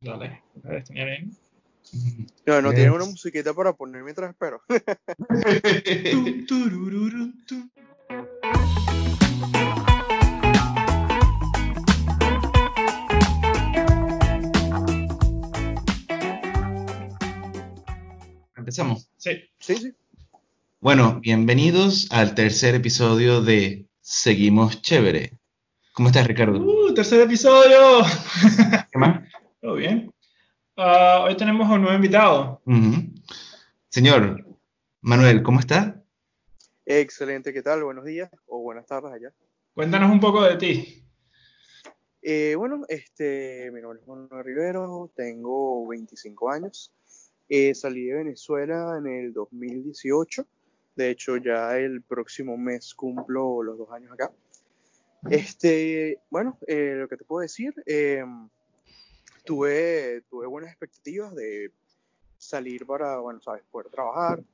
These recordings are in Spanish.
Dale, a ver, bien. No, no tienen una musiquita para poner mientras espero. Tum, turururu, tum. Empezamos. Sí, Sí, sí. Bueno, bienvenidos al tercer episodio de Seguimos Chévere. ¿Cómo estás, Ricardo? Uh, tercer episodio. ¿Qué más? ¿Todo bien? Ah, hoy tenemos a un nuevo invitado. Señor Manuel, ¿cómo está? Excelente, ¿qué tal? Buenos días o buenas tardes allá. Cuéntanos un poco de ti. Eh, bueno, este, mi nombre es Manuel Rivero, tengo 25 años. Eh, salí de Venezuela en el 2018. De hecho, ya el próximo mes cumplo los dos años acá. Este, bueno, eh, lo que te puedo decir, eh, tuve, tuve buenas expectativas de salir para, bueno, sabes, poder trabajar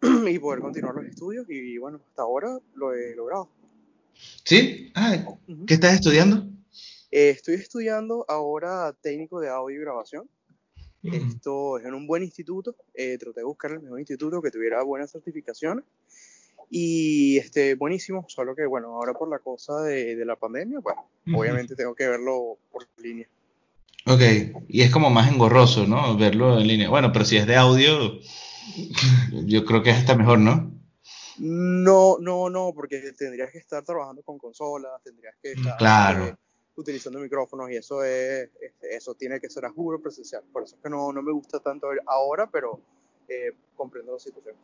y poder continuar los estudios y bueno, hasta ahora lo he logrado. ¿Sí? Ah. ¿qué estás estudiando? Eh, estoy estudiando ahora técnico de audio y grabación. Esto es en un buen instituto. eh, traté de buscar el mejor instituto que tuviera buenas certificaciones. Y este, buenísimo, solo que bueno, ahora por la cosa de, de la pandemia, bueno, Ujú. obviamente tengo que verlo por línea. Ok, y es como más engorroso, ¿no? Verlo en línea. Bueno, pero si es de audio, yo creo que es hasta mejor, ¿no? No, no, no, porque tendrías que estar trabajando con consolas, tendrías que estar Claro. eh, utilizando micrófonos y eso es, este, eso tiene que ser a juro presencial. Por eso es que no, no me gusta tanto ahora, pero eh, comprendo la situación.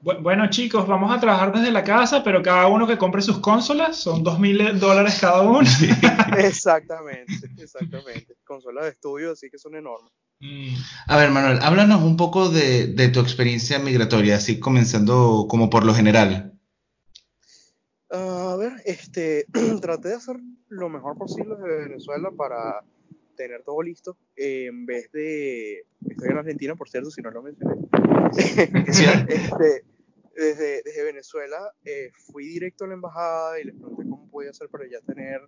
Bu- Bueno, chicos, vamos a trabajar desde la casa, pero cada uno que compre sus consolas son dos mil dólares cada uno. Exactamente, exactamente. Consolas de estudio, así que son enormes. Mm. A ver, Manuel, háblanos un poco de, de tu experiencia migratoria, así comenzando como por lo general. A ver, este, traté de hacer lo mejor posible desde Venezuela para tener todo listo. eh, en vez de. Estoy en Argentina, por cierto, si no lo mencioné. Este, desde, desde Venezuela eh, fui directo a la embajada y les pregunté cómo podía hacer para ya tener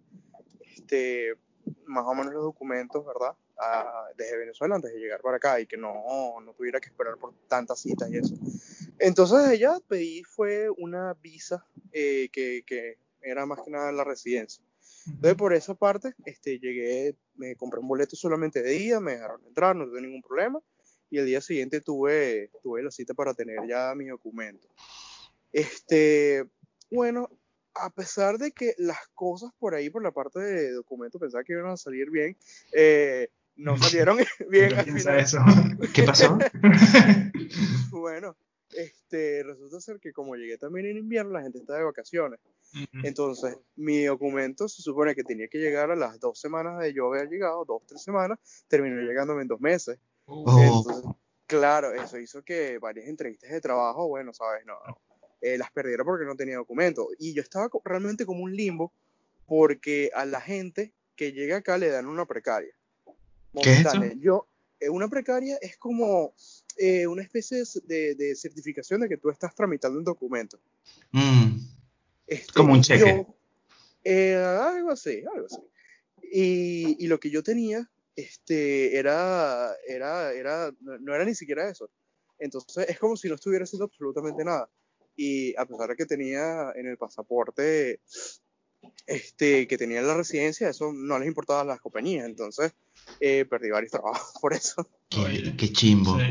este, más o menos los documentos, ¿verdad? Ah, desde Venezuela antes de llegar para acá y que no, no tuviera que esperar por tantas citas y eso. Entonces ella pedí fue una visa eh, que, que era más que nada la residencia. Entonces por esa parte este, llegué, me compré un boleto solamente de día, me dejaron entrar, no tuve ningún problema y el día siguiente tuve, tuve la cita para tener ya mi documento. Este, bueno, a pesar de que las cosas por ahí, por la parte de documento, pensaba que iban a salir bien, eh, no salieron bien ¿Quién al final. eso? ¿Qué pasó? Bueno, este, resulta ser que como llegué también en invierno, la gente está de vacaciones. Entonces, mi documento se supone que tenía que llegar a las dos semanas de yo haber llegado, dos, tres semanas, terminó llegándome en dos meses. Oh. Entonces, claro, eso hizo que varias entrevistas de trabajo, bueno, sabes, no, eh, las perdiera porque no tenía documento. Y yo estaba realmente como un limbo porque a la gente que llega acá le dan una precaria. ¿Qué es eso? Yo, eh, una precaria es como eh, una especie de, de certificación de que tú estás tramitando un documento. Mm, Este, Como un cheque. yo, eh, algo así, algo así. Y, y lo que yo tenía este, era, era, era, no, no era ni siquiera eso. Entonces es como si no estuviera haciendo absolutamente nada. Y a pesar de que tenía en el pasaporte este, que tenía en la residencia, eso no les importaba a las compañías. Entonces eh, perdí varios trabajos por eso. qué, qué chimbo. Sí.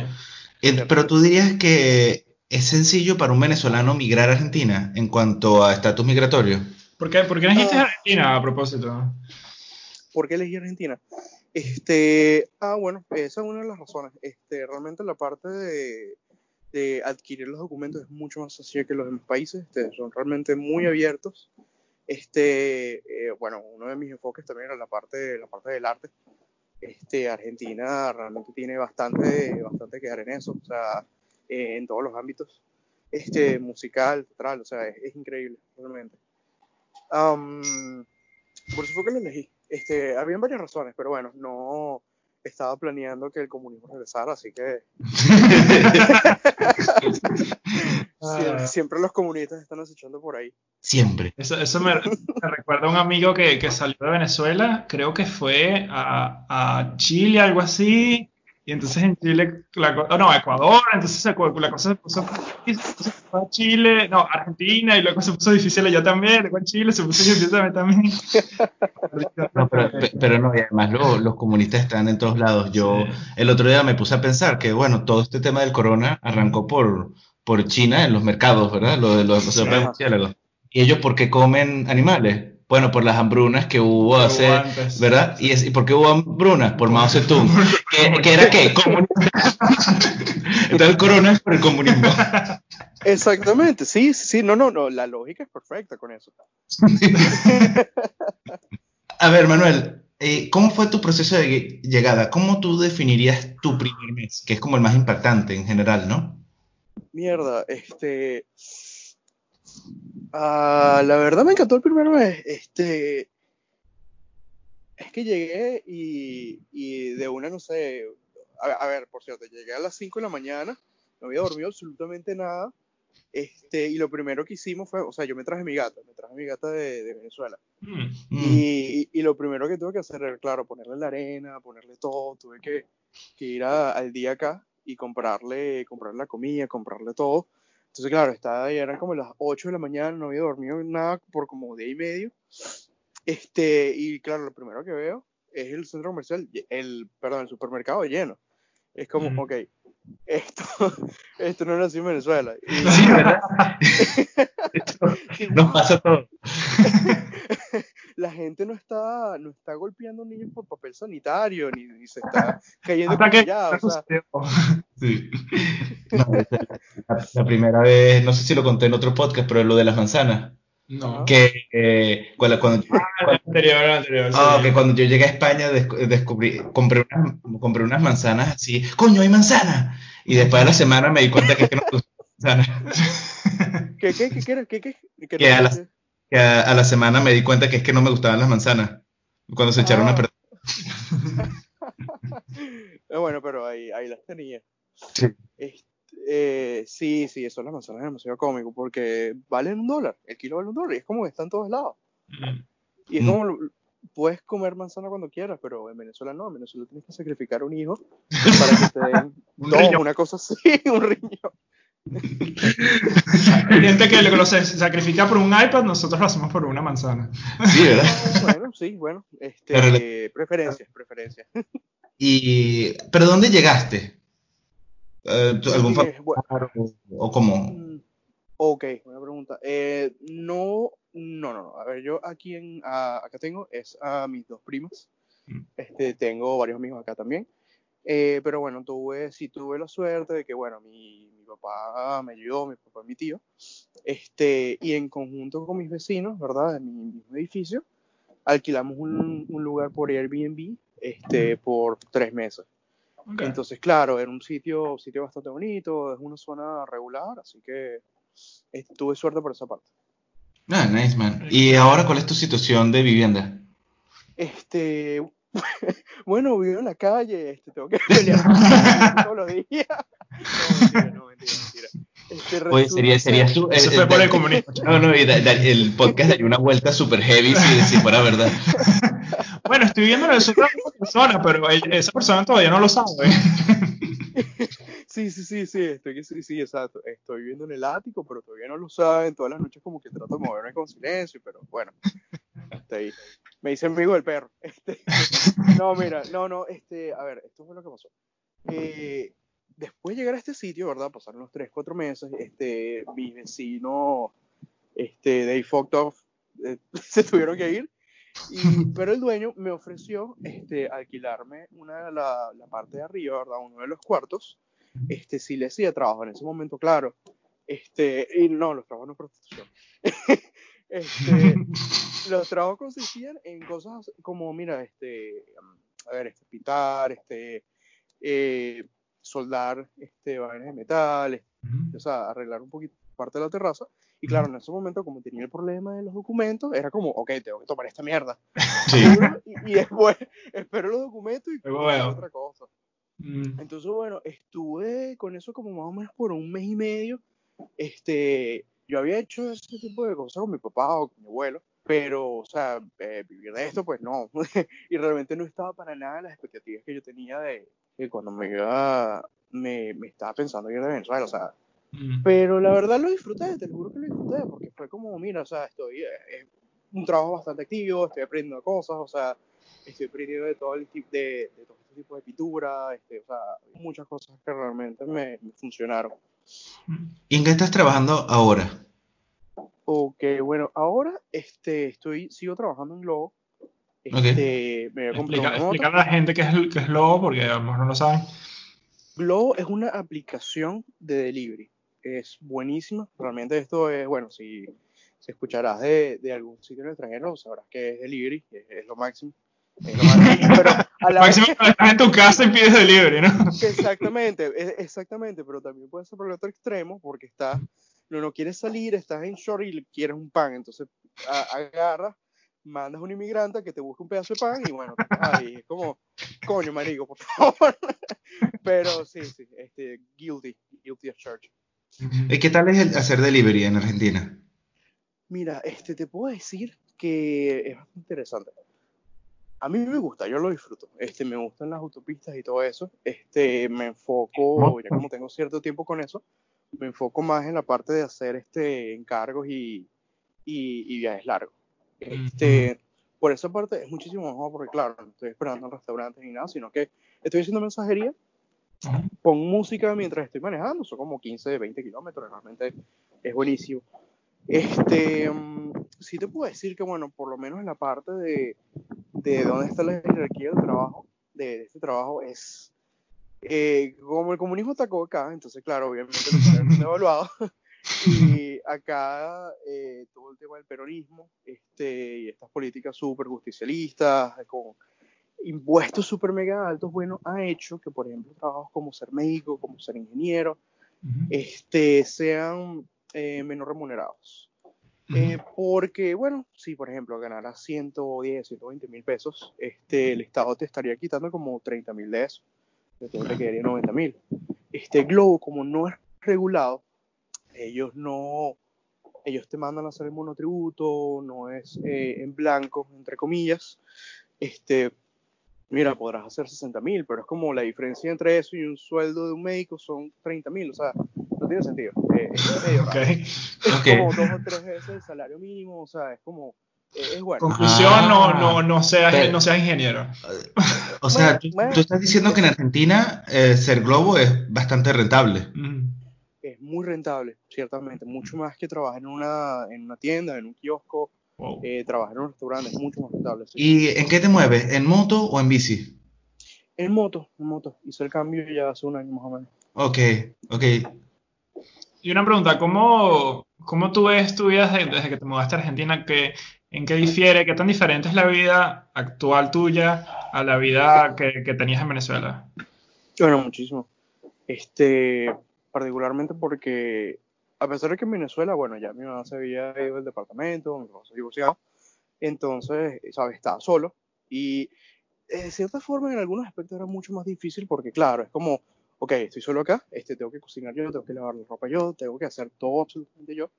Eh, pero tú dirías que es sencillo para un venezolano migrar a Argentina en cuanto a estatus migratorio. ¿Por qué, por qué dijiste Ah. Argentina a propósito? ¿Por qué elegí Argentina? Este, ah, bueno, esa es una de las razones. Este, realmente la parte de, de adquirir los documentos es mucho más sencilla que los demás países. Este, son realmente muy abiertos. Este, eh, bueno, uno de mis enfoques también era la parte, la parte del arte. Este, Argentina realmente tiene bastante, bastante que dar en eso, o sea, eh, en todos los ámbitos. Este, musical, teatral, o sea, es, es increíble, realmente. Am, por eso fue que lo elegí. Este, habían varias razones, pero bueno, no estaba planeando que el comunismo regresara, así que Sie- siempre los comunistas están acechando por ahí. Siempre. Eso, eso me, me recuerda a un amigo que, que salió de Venezuela, creo que fue a, a Chile, algo así, y entonces en Chile, la, oh, no, Ecuador, entonces la cosa se puso, se fue a Chile, no, Argentina, y luego se puso difícil allá también, en Chile se puso difícil también. No, pero, pe- pero no, y además lo- los comunistas están en todos lados. Yo Sí. el otro día me puse a pensar que, bueno, todo este tema del corona arrancó por, por China en los mercados, ¿verdad? Lo de los, los Sí. murciélagos. ¿Y ellos por qué comen animales? Bueno, por las hambrunas que hubo hace, antes. ¿verdad? ¿Y, es- ¿y por qué hubo hambrunas? Por Mao Zedong. ¿Qué, qué era qué? Entonces el corona es por el comunismo. Exactamente, sí, sí, sí, no, no, no, la lógica es perfecta con eso. A ver, Manuel, eh, ¿cómo fue tu proceso de lle- llegada? ¿Cómo tú definirías tu primer mes? Que es como el más impactante en general, ¿no? Mierda, este. Ah, la verdad me encantó el primer mes. Este. Es que llegué y, y de una, no sé. A, a ver, por cierto, llegué a las 5 de la mañana, no había dormido absolutamente nada. Este, y lo primero que hicimos fue, o sea, yo me traje mi gata, me traje mi gata de, de Venezuela. Mm. Mm. Y, y lo primero que tuve que hacer era, claro, ponerle la arena, ponerle todo. Tuve que, que ir a- al día acá y comprarle, comprarle la comida, comprarle todo. Entonces, claro, estaba ahí, eran como las 8 de la mañana, no había dormido nada por como día y medio. Este, y claro, lo primero que veo es el centro comercial, el, perdón, el supermercado lleno. Es como, Ujú. ok, esto, esto no nació en Venezuela. Y- Sí, ¿verdad? Nos pasa todo. La gente no está, no está golpeando niños por papel sanitario, ni, ni se está cayendo que ya, o sea, Sí. No, esa es la, la primera vez, no sé si lo conté en otro podcast, pero lo de las manzanas. No. Que eh, cuando, cuando- Ah, el anterior, el anterior, sí. ah, que cuando yo llegué a España descu- descubrí, compré unas, compré unas manzanas así, ¡coño, hay manzana! Y después de la semana me di cuenta que, es que no manzanas. ¿qué, qué, qué, qué, qué, qué, qué Que a no- las- Que a, a la semana me di cuenta que es que no me gustaban las manzanas. Cuando se echaron a Ah. perder. Eh, bueno, pero ahí, ahí las tenía. Sí. Este, eh, sí, sí, eso las manzanas es demasiado cómico porque valen un dólar, el kilo vale un dólar y es como que está en todos lados. Mm. Y es Mm. como, puedes comer manzana cuando quieras, pero en Venezuela no, en Venezuela tienes que sacrificar un hijo para que te den Un dos, riñón. una cosa así, un riñón. Hay gente que lo, se- sacrifica por un iPad, nosotros lo hacemos por una manzana. Sí, ¿verdad? Bueno, sí, bueno, este, preferencias, preferencias. Y, ¿pero dónde llegaste? Eh, ¿tú- ¿Algún Sí, familiar bueno, o, o cómo? Mm, Ok, buena pregunta. Eh, no, no, no, no. A ver, yo aquí en, a- acá tengo es a mis dos primas. Mm. Este, tengo varios amigos acá también. Eh, pero bueno, tuve, sí tuve la suerte de que, bueno, mi papá me ayudó, mi papá y mi tío. Este, y en conjunto con mis vecinos, ¿verdad? En mi mismo edificio, alquilamos un, un lugar por Airbnb, este, por tres meses. Ok. Entonces, claro, era un sitio, sitio bastante bonito, es una zona regular, así que eh, tuve suerte por esa parte. Ah, nice, man. ¿Y ahora cuál es tu situación de vivienda? Este, bueno, vivo en la calle, este, tengo que pelear todos los días. No, mentira, no, mentira, mentira. Este, Oye, sería, resulta sería ser- su- Eso fue por el comunismo. No, no, y da- da- el podcast daría una vuelta super heavy si, si fuera verdad. Bueno, estoy viendo el de otra persona, pero esa persona todavía no lo sabe. Sí, sí, sí, sí, estoy, sí, sí, exacto. Estoy viviendo en el ático, pero todavía no lo saben. Todas las noches como que trato de moverme con silencio, pero bueno, hasta ahí. Me dice amigo del perro. Este, no, mira, no, no, este, a ver, esto fue lo que pasó. Eh, después de llegar a este sitio, ¿verdad? Pasaron los 3, 4 meses, este, mis vecinos, este, they fucked off, eh, se tuvieron que ir. Y- pero el dueño me ofreció este, alquilarme una, la, la parte de arriba, ¿verdad? Uno de los cuartos, este, si le hacía trabajo en ese momento, claro. Este, y no, los trabajos no prostitución. este, los trabajos consistían en cosas como, mira, este, a ver, este, pitar, este, eh, soldar, este, vainas de metal, o sea, arreglar un poquito parte de la terraza. Y claro, en ese momento, como tenía el problema de los documentos, era como, ok, tengo que tomar esta mierda. Sí. Y, y después espero los documentos y veo. otra cosa. Mm. Entonces, bueno, estuve con eso como más o menos por un mes y medio. Este, yo había hecho ese tipo de cosas con mi papá o con mi abuelo, pero, o sea, eh, vivir de esto, pues no. y realmente no estaba para nada en las expectativas que yo tenía de, de cuando me iba, me, me estaba pensando ir de Venezuela, o sea. Mm. Pero la verdad lo disfruté, te lo juro que lo disfruté, porque fue como, mira, o sea, estoy, eh, es un trabajo bastante activo, estoy aprendiendo cosas, o sea, estoy aprendiendo de todo el tipo de, de todo este tipo de pintura, este, o sea, muchas cosas que realmente me, me funcionaron. ¿Y en qué estás trabajando ahora? Ok, bueno, ahora este, estoy, sigo trabajando en Globo. Este, me voy a comprar Explica, una moto. explícale a la gente qué es, qué es Lobo, porque a lo mejor no lo saben. Globo es una aplicación de delivery. Es buenísima. Realmente esto es, bueno, si, si escucharás de, de algún sitio en el extranjero, sabrás que es delivery, es, es lo máximo. Es lo máximo, pero a la vez, Máximo cuando estás en tu casa y pides delivery, ¿no? exactamente, e- exactamente, pero también puede ser por el otro extremo, porque estás, no, no quieres salir, estás en short y quieres un pan, entonces agarras, mandas a un inmigrante que te busque un pedazo de pan y bueno, ahí, es como, coño, marico, por favor. Pero sí, sí, este, guilty, guilty as charged. ¿Y qué tal es el hacer delivery en Argentina? Mira, este, te puedo decir que es bastante interesante. A mí me gusta, yo lo disfruto. Este, me gustan las autopistas y todo eso. Este, me enfoco, ya como tengo cierto tiempo con eso, me enfoco más en la parte de hacer este encargos y, y, y viajes largos. Este, por esa parte es muchísimo mejor porque, claro, no estoy esperando en restaurantes ni nada, sino que estoy haciendo mensajería, pongo música mientras estoy manejando, son como 15, 20 kilómetros, realmente es buenísimo. Este, mm, sí te puedo decir que, bueno, por lo menos en la parte de, de dónde está la jerarquía del trabajo, de, este trabajo, es eh, como el comunismo atacó acá, entonces, claro, obviamente lo evaluado. y acá eh, todo el tema del peronismo este, y estas políticas súper justicialistas, con impuestos súper mega altos, bueno, ha hecho que, por ejemplo, trabajos como ser médico, como ser ingeniero, Ujú. este, sean eh, menos remunerados. Eh, porque, bueno, si por ejemplo ganaras 110, 120 mil pesos, este, el Estado te estaría quitando como 30 mil de eso. Entonces te quedaría 90 mil. Este Globo, como no es regulado, ellos no, ellos te mandan a hacer el monotributo, no es eh, en blanco, entre comillas. Este, mira, podrás hacer 60 mil, pero es como la diferencia entre eso y un sueldo de un médico son 30 mil, o sea, no tiene sentido. Eh, es medio como dos o tres veces el salario mínimo, o sea, es como, eh, es bueno. Conclusión, Ah. no, no, no, seas, Pero- no seas ingeniero. O sea, Bueno, tú, bueno. tú estás diciendo que en Argentina eh, ser globo es bastante rentable. Ujú. Muy rentable, ciertamente, mucho más que trabajar en una, en una tienda, en un kiosco, Wow. eh, trabajar en un restaurante, es mucho más rentable. sí. ¿Y en qué te mueves? ¿En moto o en bici? En moto, en moto, hice el cambio ya hace un año más o menos. Ok, ok. Y una pregunta, ¿cómo, cómo tú ves tu vida desde, desde que te mudaste a Argentina? ¿Qué, ¿En qué difiere? ¿Qué tan diferente es la vida actual tuya a la vida que, que tenías en Venezuela? Bueno, muchísimo. Este, particularmente porque, a pesar de que en Venezuela, bueno, ya mi mamá se había ido del departamento, se divorciado, entonces, ¿sabes? Estaba solo y eh, de cierta forma en algunos aspectos era mucho más difícil porque, claro, es como, ok, estoy solo acá, este, tengo que cocinar yo, tengo que lavar la ropa yo, tengo que hacer todo absolutamente yo,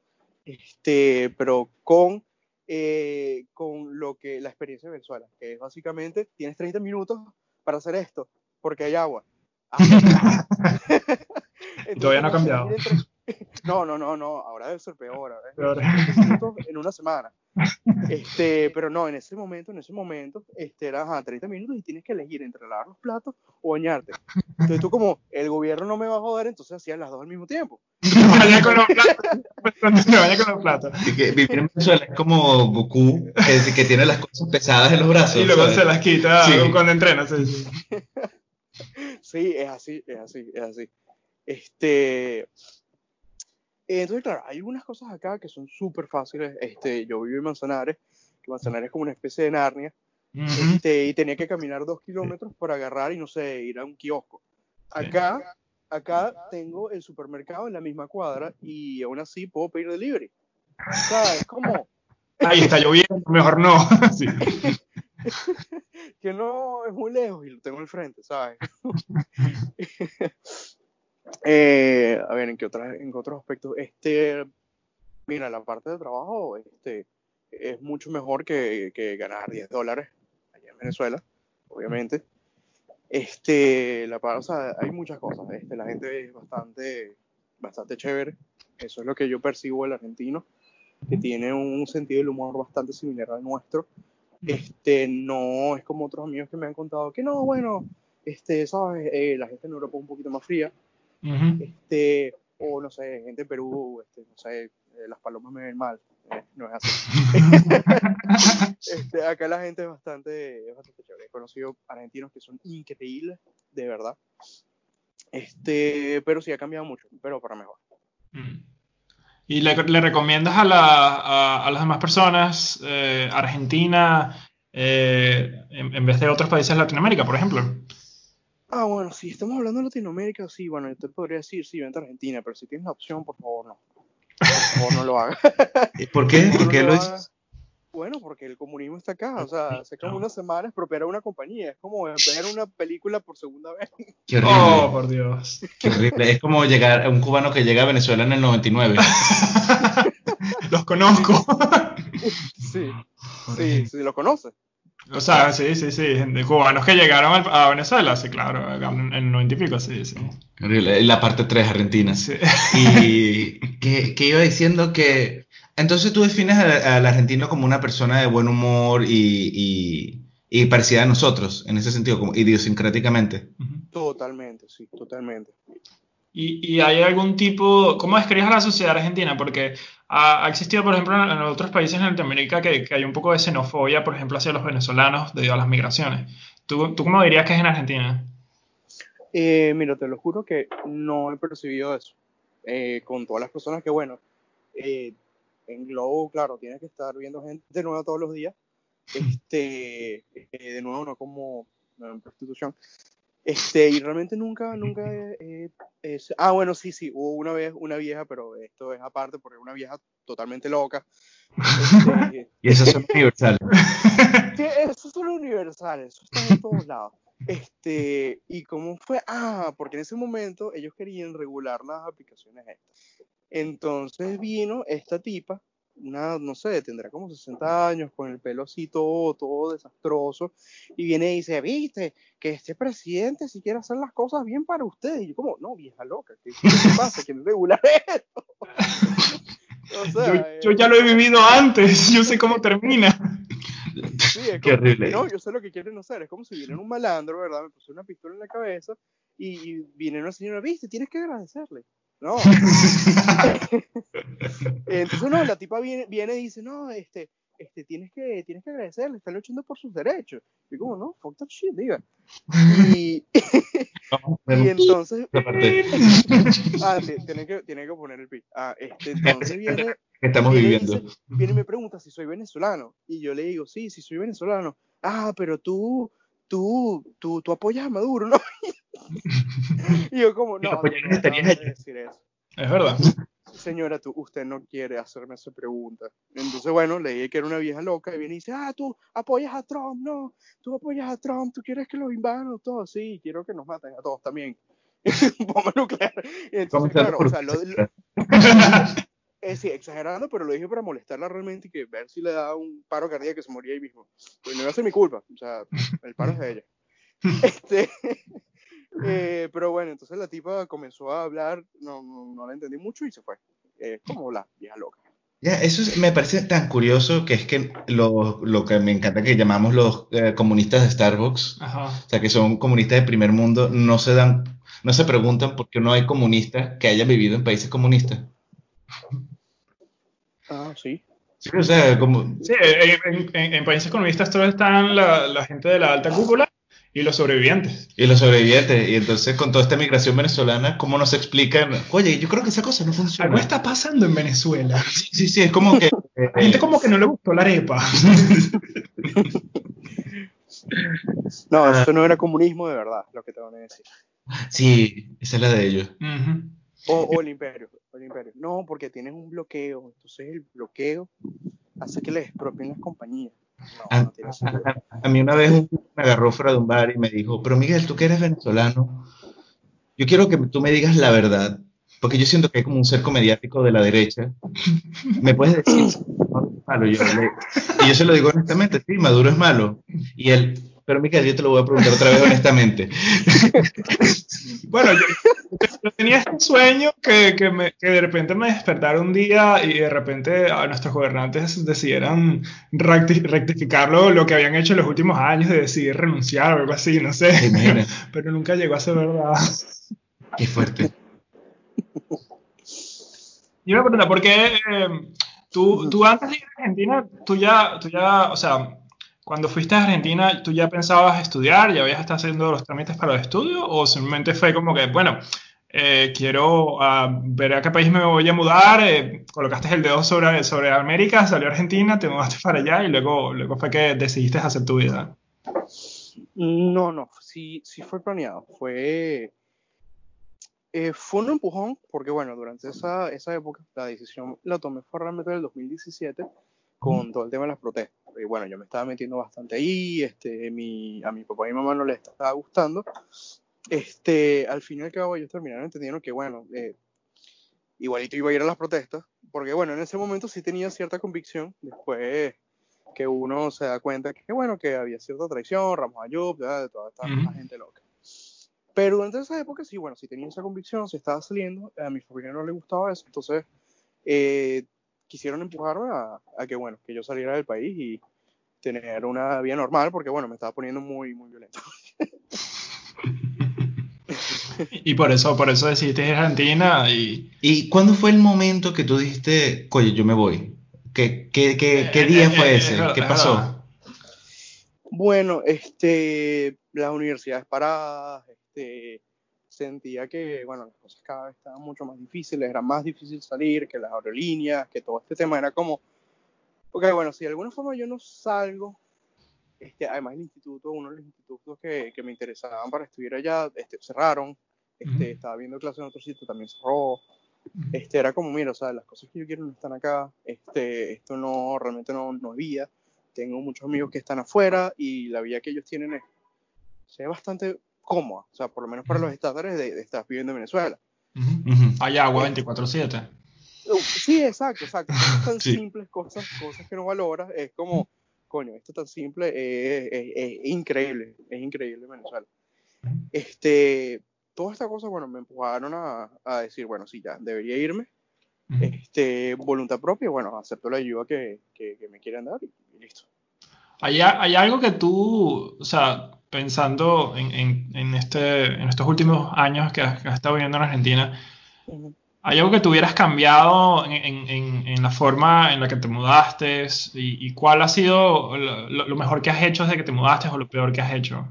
este, pero con, eh, con lo que, la experiencia de Venezuela, que es básicamente, tienes 30 minutos para hacer esto, porque hay agua. Ah, Entonces, Todavía no ha cambiado. entre- No, no, no, no, ahora debe ser peor. Peor. 30 minutos en una semana. Este, pero no, en ese momento, en ese momento, este, era ajá, 30 minutos y tienes que elegir entre lavar los platos o bañarte. Entonces tú como, el gobierno no me va a joder, entonces hacían las dos al mismo tiempo. Vaya con los platos. Me vaya con los platos. Que vivir en Venezuela es como Goku, que, que tiene las cosas pesadas en los brazos. Y luego ¿sabes? se las quita Sí. cuando entrenas. sí, sí. Sí, es así, es así, es así. Este, entonces, claro, hay algunas cosas acá que son súper fáciles. Este, yo vivo en Manzanares, que Manzanares es como una especie de Narnia, Ujú. este, y tenía que caminar dos kilómetros para agarrar y, no sé, ir a un kiosco. Acá, acá tengo el supermercado en la misma cuadra y aún así puedo pedir delivery. O sea, es como, Ahí está lloviendo, mejor no. Sí. que no es muy lejos y lo tengo al frente, ¿sabes? Eh, a ver, ¿en qué, otras, en otros aspectos? Este, mira, la parte de trabajo este, es mucho mejor que, que ganar 10 dólares allá en Venezuela, obviamente. Este, la, o sea, hay muchas cosas. Este, la gente es bastante, bastante chévere. Eso es lo que yo percibo del argentino, que tiene un sentido del humor bastante similar al nuestro. Este, no es como otros amigos que me han contado que no, bueno, este, sabes, eh, la gente en Europa es un poquito más fría. Este, o no sé, gente en Perú, este, no sé, eh, las palomas me ven mal. Eh, no es así. este, acá la gente es bastante, es bastante chévere. He conocido argentinos que son increíbles, de verdad. Este, pero sí ha cambiado mucho, pero para mejor. ¿Y le, le recomiendas a, la, a, a, las demás personas eh, Argentina eh, en, en, vez de otros países de Latinoamérica, por ejemplo? Ah, bueno, si estamos hablando de Latinoamérica, sí, bueno, yo te podría decir, sí, vente a Argentina, pero si tienes la opción, por favor, no. Por favor, no lo hagas. ¿Por qué? ¿Por qué no lo dices? Bueno, porque el comunismo está acá, o sea, hace como unas semanas expropiar una compañía, es como ver una película por segunda vez. Qué horrible. Oh, por Dios. Qué horrible. Es como llegar a un cubano que llega a Venezuela en el 99. los conozco. sí, sí, sí, los conoces. O sea, sí, sí, sí, de cubanos que llegaron a Venezuela, sí, claro, en el 90 y pico, sí, sí. La parte 3, Argentina. Sí. Y que, que iba diciendo que entonces tú defines al argentino como una persona de buen humor y, y, y, parecida a nosotros, en ese sentido, como idiosincráticamente. Totalmente, sí, totalmente. ¿Y, y hay algún tipo, cómo describes a la sociedad argentina? Porque ha, ha existido, por ejemplo, en, en, otros países en Latinoamérica que, que, hay un poco de xenofobia, por ejemplo, hacia los venezolanos debido a las migraciones. ¿Tú, tú cómo dirías que es en Argentina? Eh, mira, te lo juro que no he percibido eso. Eh, con todas las personas que, bueno, eh, en Globo, claro, tienes que estar viendo gente nueva todos los días. Este, de nuevo, no como en prostitución. Este, y realmente nunca, nunca, eh, ah, bueno, sí, sí, hubo una vez una vieja, pero esto es aparte porque una vieja totalmente loca. Este, y eso es universal. Sí, eso es universal, eso está en todos lados. Este, y cómo fue, ah, porque en ese momento ellos querían regular las aplicaciones estas. Entonces vino esta tipa, una, no sé, tendrá como 60 años, con el pelo así todo, todo desastroso, y viene y dice, viste, que este presidente si quiere hacer las cosas bien para ustedes. Y yo como, no, vieja loca, ¿qué, qué pasa? ¿Quién regular esto? o sea, yo, yo, ya lo he vivido antes, yo sé cómo termina. Sí, es Qué como, horrible. No, yo sé lo que quieren hacer. Es como si viene un malandro, ¿verdad? Me puse una pistola en la cabeza y, y viene una señora, viste, tienes que agradecerle. No. Entonces, no, la tipa viene, viene y dice, no, este, este, tienes que, tienes que agradecerle, está luchando por sus derechos. Y como, no, fuck that shit, diga. Y, y entonces, ah, tiene que, tiene que poner el pi. Ah, este, entonces viene, estamos viene, viviendo. Dice, viene y me pregunta si soy venezolano. Y yo le digo, sí, sí soy venezolano. Ah, pero tú, tú, tú, tú apoyas a Maduro, ¿no? y yo como, no, no, no, no decir eso. Es verdad. Señora, tú, usted no quiere hacerme esa pregunta. Entonces, bueno, le dije que era una vieja loca y viene y dice, ah, tú apoyas a Trump, no, tú apoyas a Trump, tú quieres que los invadan todos, sí, quiero que nos maten a todos también. Bomba nuclear. Y entonces, claro, o sea, lo, lo eh, sí, exagerando, pero lo dije para molestarla realmente y que ver si le da un paro cardíaco que se moría ahí mismo. Pues no iba a ser mi culpa, o sea, el paro es de ella. Este, eh, pero bueno, entonces la tipa comenzó a hablar, no, no, no la entendí mucho y se fue. Eh, como la vieja loca. Ya, eso es, me parece tan curioso que es que lo, lo que me encanta que llamamos los eh, comunistas de Starbucks, Ajá. o sea, que son comunistas de primer mundo, no se dan, no se preguntan por qué no hay comunistas que hayan vivido en países comunistas. Ah, sí. Sí, o sea, como... Sí, en, en, en países comunistas solo están la, la, gente de la alta cúpula y los sobrevivientes. Y los sobrevivientes. Y entonces con toda esta migración venezolana, ¿cómo nos explican? Oye, yo creo que esa cosa no funciona. Algo está pasando en Venezuela. Sí, sí, sí es como que... Eh, La gente como que no le gustó la arepa. no, eso no era comunismo de verdad, lo que te van a decir. Sí, esa es la de ellos. Uh -huh. O, o, el imperio, o el imperio. No, porque tienes un bloqueo. Entonces el bloqueo hace que les expropien las compañías. A, no a- a mí una vez me agarró fuera de un bar y me dijo, pero Miguel, tú que eres venezolano, yo quiero que tú me digas la verdad, porque yo siento que hay como un cerco mediático de la derecha. ¿Me puedes decir si Maduro es malo? Yo, y yo se lo digo honestamente, sí, Maduro es malo. Y él, pero Miguel, yo te lo voy a preguntar otra vez honestamente. Bueno, yo, yo tenía este sueño que, que, me- que de repente me despertara un día y de repente a nuestros gobernantes decidieran recti- rectificar lo, que habían hecho en los últimos años, de decidir renunciar o algo así, no ¿Te sé. Pero nunca llegó a ser verdad. Qué fuerte. Y una pregunta, ¿por qué eh, tú, tú antes de ir a Argentina, tú ya, tú ya, o sea, cuando fuiste a Argentina, tú ya pensabas estudiar, ya habías estado haciendo los trámites para el estudio, o simplemente fue como que, bueno, eh, quiero ah, ver a qué país me voy a mudar, eh, colocaste el dedo sobre, sobre América, salió Argentina, te mudaste para allá y luego, luego fue que decidiste hacer tu vida. No, no, sí, sí fue planeado. Fue, eh, fue un empujón, porque bueno, durante esa, esa época la decisión la tomé fue realmente en el 2017 con todo el tema de las protestas. Y bueno, yo me estaba metiendo bastante ahí, este, mi, a mi papá y mi mamá no les estaba gustando. Este, al fin y al cabo ellos terminaron entendiendo que bueno, eh, igualito iba a ir a las protestas, porque bueno, en ese momento sí tenía cierta convicción, después que uno se da cuenta que bueno, que había cierta traición, Ramos Ayub, de toda esta gente loca. Pero durante esa época sí, bueno, sí tenía esa convicción, se estaba saliendo, a mi familia no le gustaba eso, entonces eh, quisieron empujarme a, a que bueno, que yo saliera del país y tener una vida normal, porque bueno, me estaba poniendo muy, muy violento. Y por eso, por eso decidiste ir a Argentina y... ¿Y cuándo fue el momento que tú dijiste, oye, yo me voy? ¿Qué, qué, qué, qué día Eh, fue eh, ese? ¿Qué pasó? Bueno, este, las universidades paradas, este, sentía que, bueno, las cosas cada vez estaban mucho más difíciles, era más difícil salir, que las aerolíneas, que todo este tema era como, ok, bueno, si de alguna forma yo no salgo, este, además el instituto, uno de los institutos que, que me interesaban para estudiar allá, este, cerraron, este, Ujú. estaba viendo clases en otro sitio, también cerró, este, era como, mira, o sea, las cosas que yo quiero no están acá, este, esto no, realmente no, no es vida, tengo muchos amigos que están afuera y la vida que ellos tienen es, se ve bastante cómoda, o sea, por lo menos para los estándares de, de estar viviendo en Venezuela. Ujú. Ujú. Hay agua 24/7. Uh, Sí, exacto, exacto, cosas tan Sí. simples, cosas, cosas que no valoras, es como, coño, esto tan simple es, es- es increíble, es increíble en Venezuela. Este, todas estas cosas, bueno, me empujaron a, a decir, bueno, sí, ya, debería irme, este, voluntad propia, bueno, acepto la ayuda que, que, que me quieran dar y, y listo. ¿Hay, hay algo que tú, o sea, pensando en, en, este, en estos últimos años que has, estado viviendo en Argentina. ¿hay algo que tú hubieras cambiado en, la forma en la que te mudaste? ¿Y, cuál ha sido lo, mejor que has hecho desde que te mudaste o lo peor que has hecho?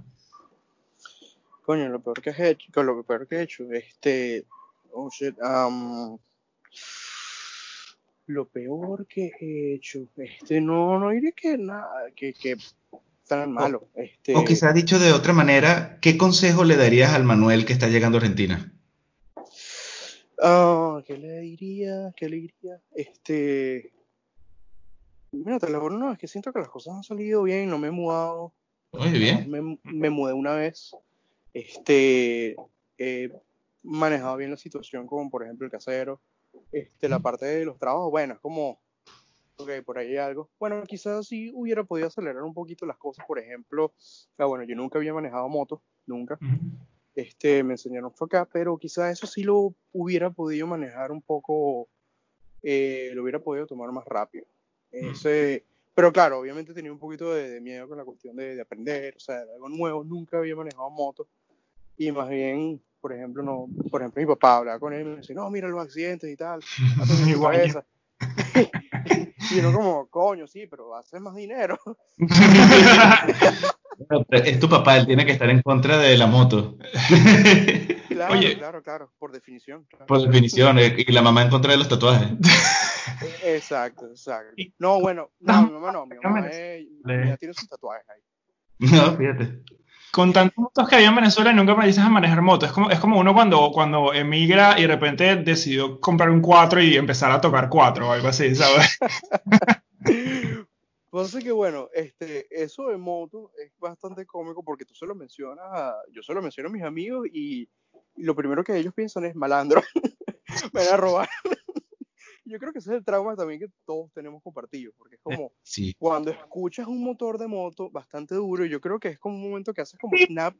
Coño, lo peor que has hecho, lo peor que he hecho, este, oh um, lo peor que he hecho, este, no, no diré que nada, que, que tan malo, este, O quizás dicho de otra manera, ¿qué consejo le darías al Manuel que está llegando a Argentina? ah, ¿qué le diría? ¿Qué le diría? Este, mira, te lo juro, no, es que siento que las cosas han salido bien, no me he mudado, Oye, bien. me, me mudé una vez, este, he manejado bien la situación, como por ejemplo el casero, este, la parte de los trabajos, bueno, es como, ok, por ahí hay algo. Bueno, quizás sí hubiera podido acelerar un poquito las cosas, por ejemplo, ah, bueno, yo nunca había manejado moto, nunca, este, me enseñaron fue acá, pero quizás eso sí lo hubiera podido manejar un poco, eh, lo hubiera podido tomar más rápido. Ese, pero claro, obviamente tenía un poquito de, de miedo con la cuestión de, de aprender, o sea, algo nuevo, nunca había manejado moto. Y más bien, por ejemplo, no, por ejemplo, mi papá hablaba con él y me decía, no, mira los accidentes y tal, y uno como, coño, sí, pero haces más dinero. Es tu papá, él tiene que estar en contra de la moto. Claro, Oye. claro, claro, por definición. claro. Por definición, eh, y la mamá en contra de los tatuajes. Eh, Exacto, exacto. No, bueno, no, mi mamá no, mi mamá es- ya tiene sus tatuajes ahí. No, fíjate. Con tantos motos que había en Venezuela, nunca me dices a manejar moto. Es como, es como uno cuando, cuando emigra y de repente decidió comprar un 4 y empezar a tocar 4 o algo así, ¿sabes? Entonces que bueno, este, eso de moto es bastante cómico porque tú se lo mencionas a, yo se lo menciono a mis amigos y, y lo primero que ellos piensan es malandro, me van a robar. Yo creo que ese es el trauma también que todos tenemos compartido, porque es como Sí. cuando escuchas un motor de moto bastante duro, yo creo que es como un momento que haces como snap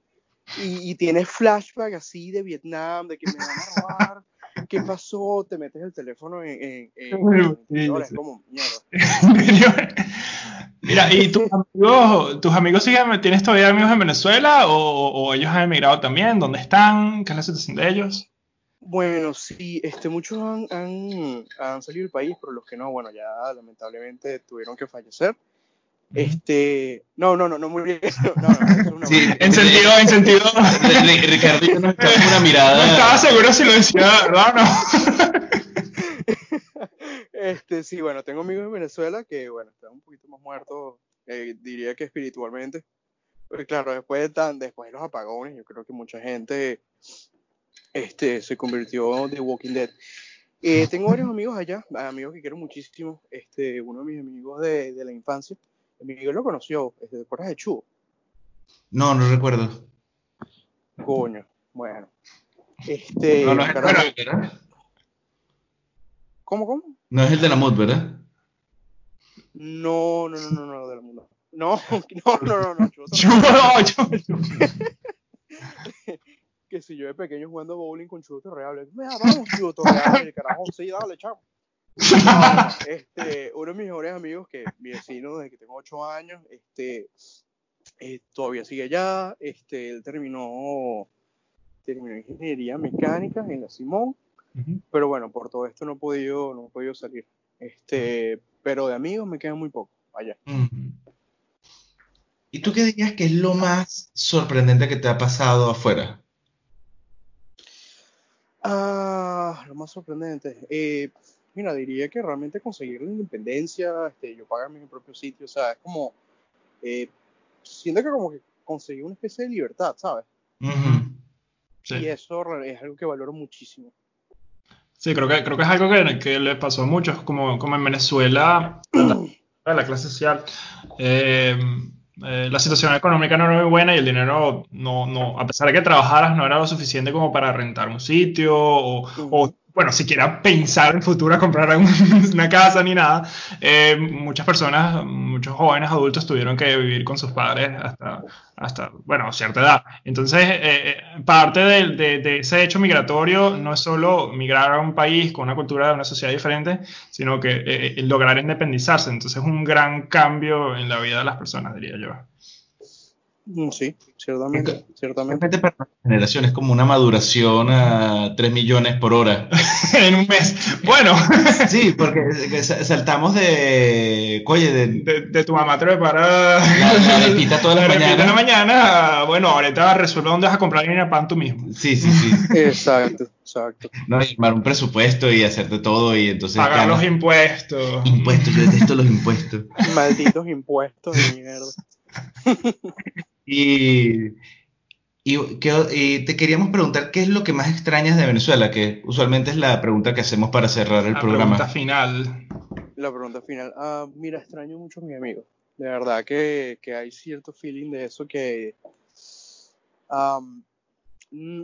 y, y tienes flashback así de Vietnam, de que me van a robar, ¿qué pasó? Te metes el teléfono en... en, en- Bueno, en- sí, ahora ya es sé. como, mierda. Mira, ¿y tus amigos, tus amigos siguen, tienes todavía amigos en Venezuela o, o ellos han emigrado también? ¿Dónde están? ¿Qué es la situación de ellos? Bueno, sí, este, muchos han, han, han salido del país, pero los que no, bueno, ya lamentablemente tuvieron que fallecer. Este, no, no, no, no murieron, no, no, una Sí. En sentido, en sentido. Ri- Ri- Ricardo nos echamos una No mirada. estaba seguro si lo decía de verdad no. Este, sí, bueno, tengo amigos en Venezuela que, bueno, están un poquito más muertos, eh, diría que espiritualmente. Pero claro, después de tan, después de los apagones, yo creo que mucha gente, este, se convirtió de Walking Dead. Eh, tengo varios amigos allá, amigos que quiero muchísimo. Este, uno de mis amigos de, de la infancia, Miguel lo conoció, este, ¿te acuerdas de Chubo? No, no recuerdo. Coño, bueno. Este, No, no es el de la. ¿Cómo, cómo? No es el de la Mut, ¿verdad? No, no, no, no, no, del mundo. No, no, no, no, no, Chubo yo. que si yo de pequeño jugando bowling con Chubo Torreal, mira, vamos, Chubo Torreal, el carajo, sí, dale, chavo. No, este, uno de mis mejores amigos, que mi vecino desde que tengo 8 años, este, eh, todavía sigue allá, este, él terminó, terminó ingeniería mecánica en la Simón, Ujú. pero bueno, por todo esto no he podido, no he podido salir. Este, pero de amigos me quedan muy pocos allá. ¿Y tú qué dirías que es lo más sorprendente que te ha pasado afuera? Ah, lo más sorprendente. Eh, mira, diría que realmente conseguir la independencia, este, yo pagarme mi propio sitio, o sea, es como, eh, siento que como que conseguí una especie de libertad, ¿sabes? Ujú. Sí. Y eso es algo que valoro muchísimo. Sí, creo que, creo que es algo que, que le pasó a muchos, como, como en Venezuela, la, la clase social. eh, eh, la situación económica no era muy buena y el dinero, no, no, a pesar de que trabajaras, no era lo suficiente como para rentar un sitio o, o, bueno, siquiera pensar en futuro a comprar un- una casa ni nada. Eh, muchas personas, muchos jóvenes adultos tuvieron que vivir con sus padres hasta, hasta bueno, cierta edad. Entonces, eh, eh, parte de, ese hecho migratorio no es solo migrar a un país con una cultura de una sociedad diferente, sino que eh, lograr independizarse. Entonces, es un gran cambio en la vida de las personas, diría yo. Mm, Sí, ciertamente, ciertamente. Generación es como una maduración a 3 millones por hora. en un mes. Bueno, Sí, porque que sa- saltamos de, oye, de, de, de tu mamá te prepara La- la arepita todas las la arepita en la mañanas. mañana. Bueno, ahorita resuelve dónde vas a comprar harina pan tú mismo. sí, sí, sí, Exacto, exacto. no, y armar un presupuesto y hacerte todo y entonces Pagar ganas- los impuestos. impuestos, yo detesto los impuestos. Malditos impuestos de mierda. Y, y, ¿qué- y te queríamos preguntar qué es lo que más extrañas de Venezuela, que usualmente es la pregunta que hacemos para cerrar el La programa. pregunta final. La pregunta final. Ah, mira, extraño mucho a mis amigos. De verdad que, que hay cierto feeling de eso que. mm,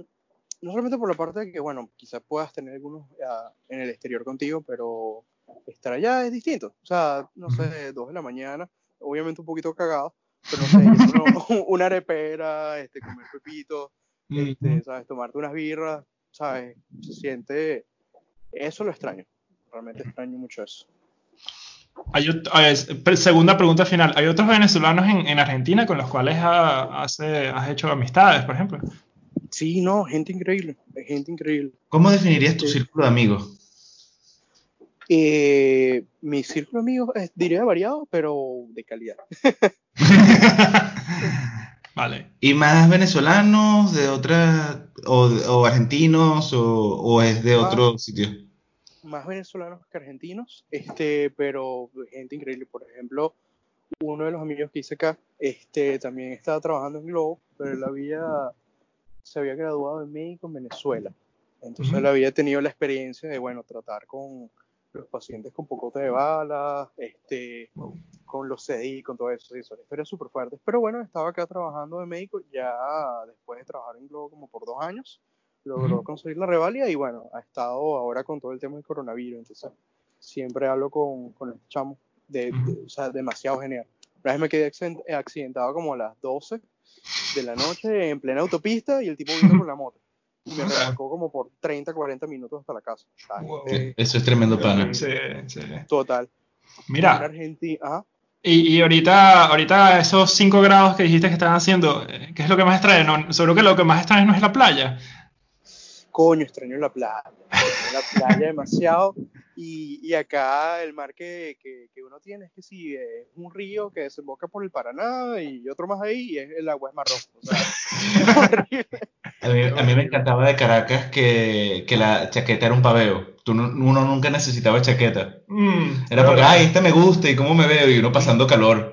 no solamente por la parte de que, bueno, quizás puedas tener algunos ah, en el exterior contigo, pero estar allá es distinto. O sea, no sé, dos de la mañana, obviamente un poquito cagado, pero no sé, una arepera, este, comer pepito, este, ¿sabes? Tomarte unas birras, ¿sabes? Se siente. Eso lo extraño. Realmente extraño mucho eso. Hay ot- a ver, pre- segunda pregunta final. ¿Hay otros venezolanos en, en Argentina con los cuales ha- hace- has hecho amistades, por ejemplo? Sí, no, gente increíble, gente increíble. ¿Cómo definirías tu Sí. círculo de amigos? Eh, mi círculo de amigos es, diría variado, pero de calidad. Vale. ¿Y más venezolanos de otras, o, o argentinos, o, o es de otro sitio? Más venezolanos que argentinos, este, pero gente increíble. Por ejemplo, uno de los amigos que hice acá, este, también estaba trabajando en Globo, pero él había, se había graduado de médico en Venezuela. Entonces Ujú. él había tenido la experiencia de, bueno, tratar con los pacientes con pocote de balas, este, con los CDI, con todo eso, sí, son historias súper fuertes. Pero bueno, estaba acá trabajando de médico, ya después de trabajar en Globo como por dos años, logró conseguir la revalida y bueno, ha estado ahora con todo el tema del coronavirus, entonces siempre hablo con, con el chamo, de, de- o sea, demasiado genial. Una vez me quedé accidentado como a las 12 de la noche en plena autopista y el tipo vino con la moto. Y me remolcó como por 30, 40 minutos hasta la casa. Wow. eh, Eso es tremendo pana. Sí, sí. total. Mira, Argentina, ajá. y, y ahorita, ahorita esos 5 grados que dijiste que estaban haciendo, eh, ¿qué es lo que más extrae? No, seguro que lo que más extrae no es la playa. Coño, extraño la playa. Extraño la playa demasiado. Y, y acá el mar que, que, que uno tiene es que sí, es un río que desemboca por el Paraná y otro más ahí y es, el agua es marrón. O sea. A mí, a mí me encantaba de Caracas que, que la chaqueta era un paveo. Tú no- uno nunca necesitaba chaqueta. Mm, Era porque, ay, este me gusta y cómo me veo y uno pasando calor.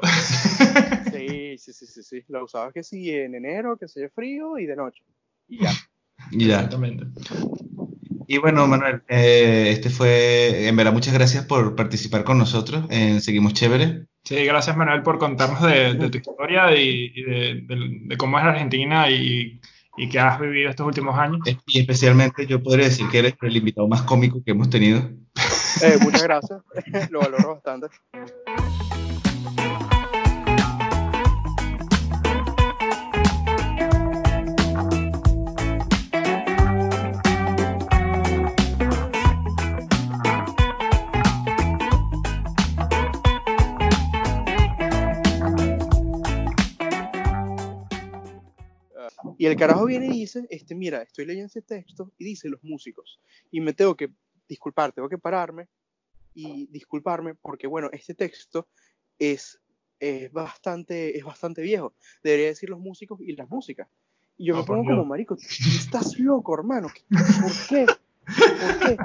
Sí, sí, sí, sí, sí. Lo usabas que sí en enero, que sea frío y de noche. Y ya. Y ya. Exactamente. Y bueno, Manuel, eh, este fue, en verdad, muchas gracias por participar con nosotros en Seguimos Chévere. Sí, gracias Manuel por contarnos de, de tu historia y, y de, de- de cómo es Argentina y, y qué has vivido estos últimos años. Y especialmente yo podría decir que eres el invitado más cómico que hemos tenido. Eh, muchas gracias. Lo valoro bastante. Y el carajo viene y dice, este, mira, estoy leyendo ese texto y dice los músicos. Y me tengo que disculpar, tengo que pararme y disculparme porque, bueno, este texto es, es, bastante, es bastante viejo. Debería decir los músicos y las músicas. Y yo Oh, me pongo como, marico, estás loco, hermano. ¿Por qué? ¿Por qué?